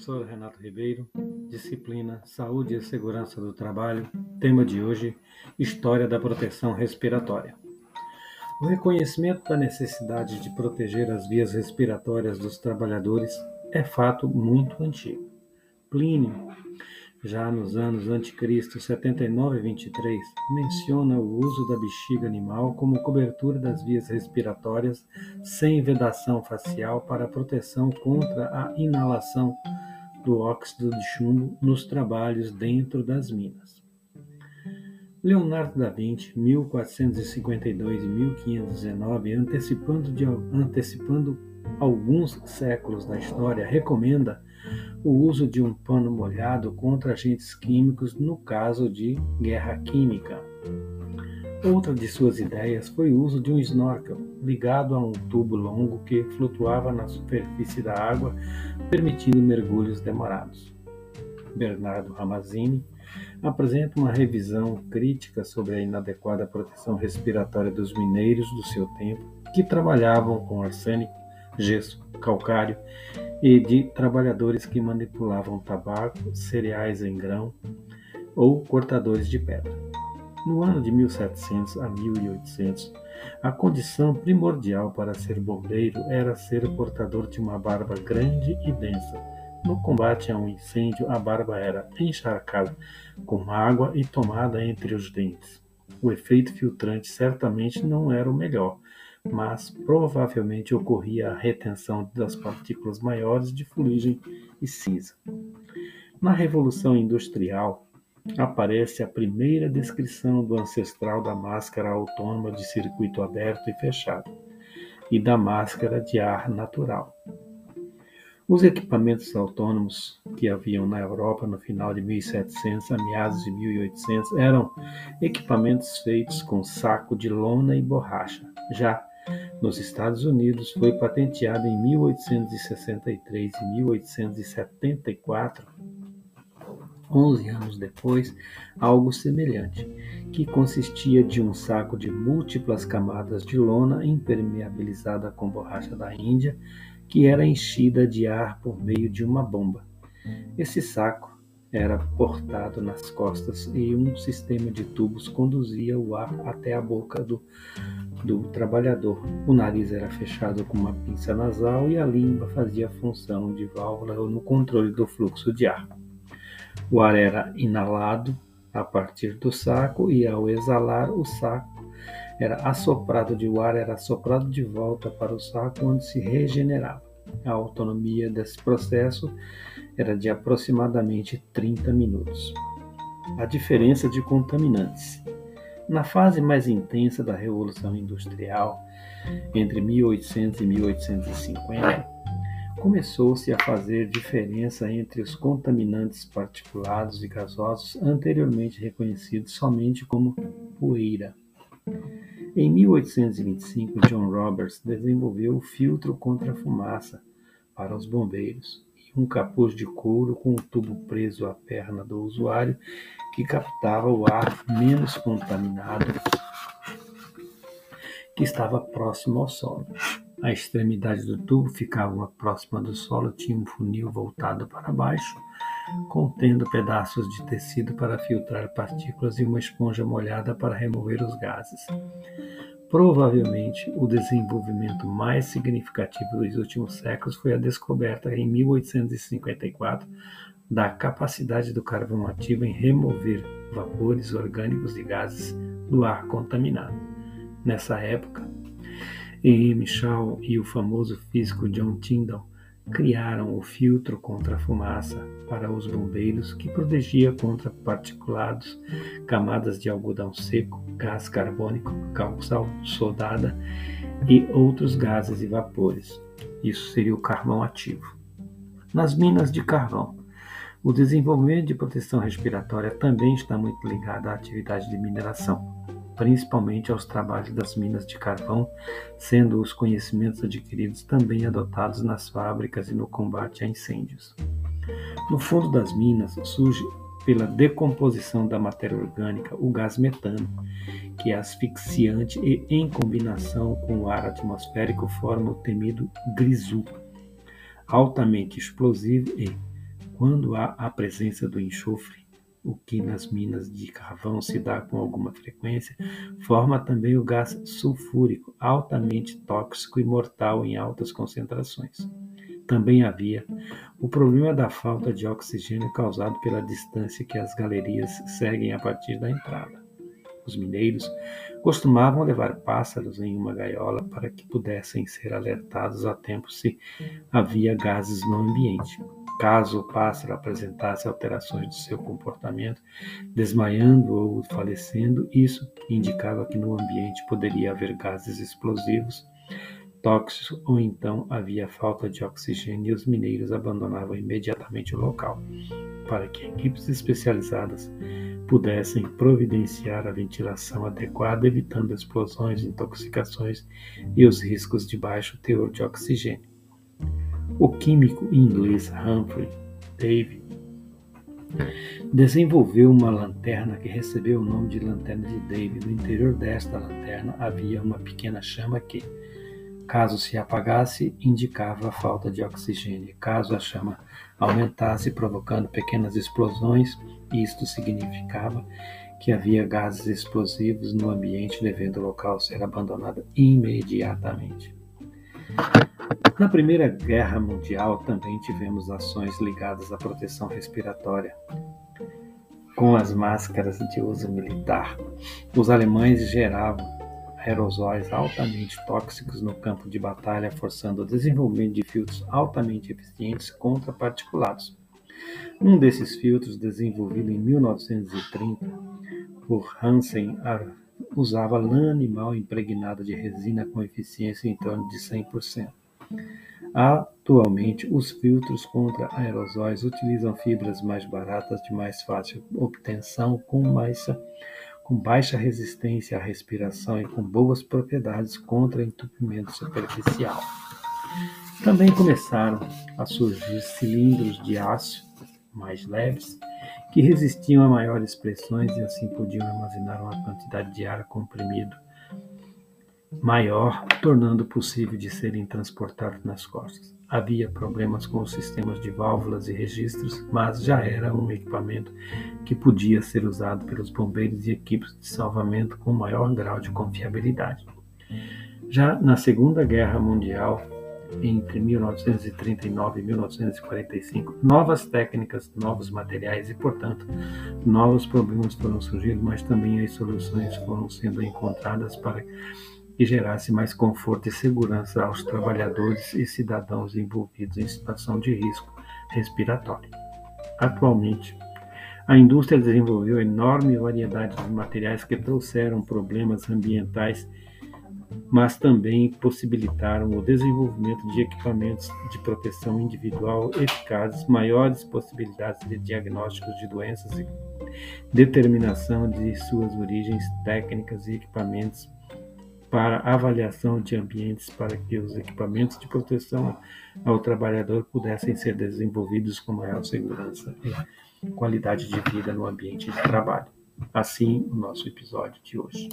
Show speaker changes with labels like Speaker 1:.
Speaker 1: professor Renato Ribeiro, disciplina Saúde e Segurança do Trabalho, tema de hoje: História da Proteção Respiratória. O reconhecimento da necessidade de proteger as vias respiratórias dos trabalhadores é fato muito antigo. Plínio, já nos anos anticristo 79 e 23, menciona o uso da bexiga animal como cobertura das vias respiratórias sem vedação facial para proteção contra a inalação do óxido de chumbo nos trabalhos dentro das minas. Leonardo da Vinci, 1452 e 1519, antecipando, antecipando alguns séculos da história, recomenda o uso de um pano molhado contra agentes químicos no caso de guerra química. Outra de suas ideias foi o uso de um snorkel ligado a um tubo longo que flutuava na superfície da água, permitindo mergulhos demorados. Bernardo Ramazzini apresenta uma revisão crítica sobre a inadequada proteção respiratória dos mineiros do seu tempo, que trabalhavam com arsênico, gesso, calcário e de trabalhadores que manipulavam tabaco, cereais em grão ou cortadores de pedra. No ano de 1700 a 1800, a condição primordial para ser bombeiro era ser portador de uma barba grande e densa. No combate a um incêndio, a barba era encharcada com água e tomada entre os dentes. O efeito filtrante certamente não era o melhor, mas provavelmente ocorria a retenção das partículas maiores de fuligem e cinza. Na Revolução Industrial, aparece a primeira descrição do ancestral da máscara autônoma de circuito aberto e fechado e da máscara de ar natural. Os equipamentos autônomos que haviam na Europa no final de 1700 a meados de 1800 eram equipamentos feitos com saco de lona e borracha. Já nos Estados Unidos foi patenteada em 1863 e 1874, 11 anos depois, algo semelhante, que consistia de um saco de múltiplas camadas de lona impermeabilizada com borracha da Índia, que era enchida de ar por meio de uma bomba. Esse saco era portado nas costas e um sistema de tubos conduzia o ar até a boca do do trabalhador. O nariz era fechado com uma pinça nasal e a língua fazia função de válvula no controle do fluxo de ar. O ar era inalado a partir do saco e ao exalar o saco era assoprado de o ar era assoprado de volta para o saco onde se regenerava. A autonomia desse processo era de aproximadamente 30 minutos. A diferença de contaminantes. Na fase mais intensa da Revolução Industrial, entre 1800 e 1850, começou-se a fazer diferença entre os contaminantes particulados e gasosos anteriormente reconhecidos somente como poeira. Em 1825, John Roberts desenvolveu o filtro contra a fumaça para os bombeiros e um capuz de couro com um tubo preso à perna do usuário que captava o ar menos contaminado que estava próximo ao solo. A extremidade do tubo ficava próxima do solo, tinha um funil voltado para baixo, contendo pedaços de tecido para filtrar partículas e uma esponja molhada para remover os gases. Provavelmente, o desenvolvimento mais significativo dos últimos séculos foi a descoberta em 1854 da capacidade do carvão ativo em remover vapores orgânicos e gases do ar contaminado. Nessa época, E.M. Shaw e o famoso físico John Tyndall criaram o filtro contra a fumaça para os bombeiros que protegia contra particulados, camadas de algodão seco, gás carbônico, calçal, sodada e outros gases e vapores. Isso seria o carvão ativo. Nas minas de carvão, o desenvolvimento de proteção respiratória também está muito ligado à atividade de mineração, principalmente aos trabalhos das minas de carvão, sendo os conhecimentos adquiridos também adotados nas fábricas e no combate a incêndios. No fundo das minas surge, pela decomposição da matéria orgânica, o gás metano, que é asfixiante e, em combinação com o ar atmosférico, forma o temido grisu, altamente explosivo e, Quando há a presença do enxofre, o que nas minas de carvão se dá com alguma frequência, forma também o gás sulfúrico, altamente tóxico e mortal em altas concentrações. Também havia o problema da falta de oxigênio causado pela distância que as galerias seguem a partir da entrada. Os mineiros costumavam levar pássaros em uma gaiola para que pudessem ser alertados a tempo se havia gases no ambiente. Caso o pássaro apresentasse alterações de seu comportamento, desmaiando ou falecendo, isso indicava que no ambiente poderia haver gases explosivos tóxicos ou então havia falta de oxigênio e os mineiros abandonavam imediatamente o local, para que equipes especializadas pudessem providenciar a ventilação adequada, evitando explosões, intoxicações e os riscos de baixo teor de oxigênio. O químico inglês Humphrey Davy desenvolveu uma lanterna que recebeu o nome de lanterna de Davy. No interior desta lanterna havia uma pequena chama que, Caso se apagasse, indicava a falta de oxigênio. Caso a chama aumentasse, provocando pequenas explosões, isto significava que havia gases explosivos no ambiente, devendo o local ser abandonado imediatamente. Na Primeira Guerra Mundial também tivemos ações ligadas à proteção respiratória, com as máscaras de uso militar. Os alemães geravam aerosóis altamente tóxicos no campo de batalha, forçando o desenvolvimento de filtros altamente eficientes contra particulados. Um desses filtros, desenvolvido em 1930 por Hansen, usava lã animal impregnada de resina com eficiência em torno de 100%. Atualmente, os filtros contra aerosóis utilizam fibras mais baratas de mais fácil obtenção com mais com baixa resistência à respiração e com boas propriedades contra entupimento superficial. Também começaram a surgir cilindros de aço mais leves que resistiam a maiores pressões e assim podiam armazenar uma quantidade de ar comprimido maior, tornando possível de serem transportados nas costas. Havia problemas com os sistemas de válvulas e registros, mas já era um equipamento que podia ser usado pelos bombeiros e equipes de salvamento com maior grau de confiabilidade. Já na Segunda Guerra Mundial, entre 1939 e 1945, novas técnicas, novos materiais e, portanto, novos problemas foram surgindo, mas também as soluções foram sendo encontradas para que gerasse mais conforto e segurança aos trabalhadores e cidadãos envolvidos em situação de risco respiratório. Atualmente, a indústria desenvolveu enorme variedade de materiais que trouxeram problemas ambientais, mas também possibilitaram o desenvolvimento de equipamentos de proteção individual eficazes, maiores possibilidades de diagnósticos de doenças e determinação de suas origens técnicas e equipamentos para avaliação de ambientes para que os equipamentos de proteção ao trabalhador pudessem ser desenvolvidos com maior segurança e qualidade de vida no ambiente de trabalho. Assim, o nosso episódio de hoje.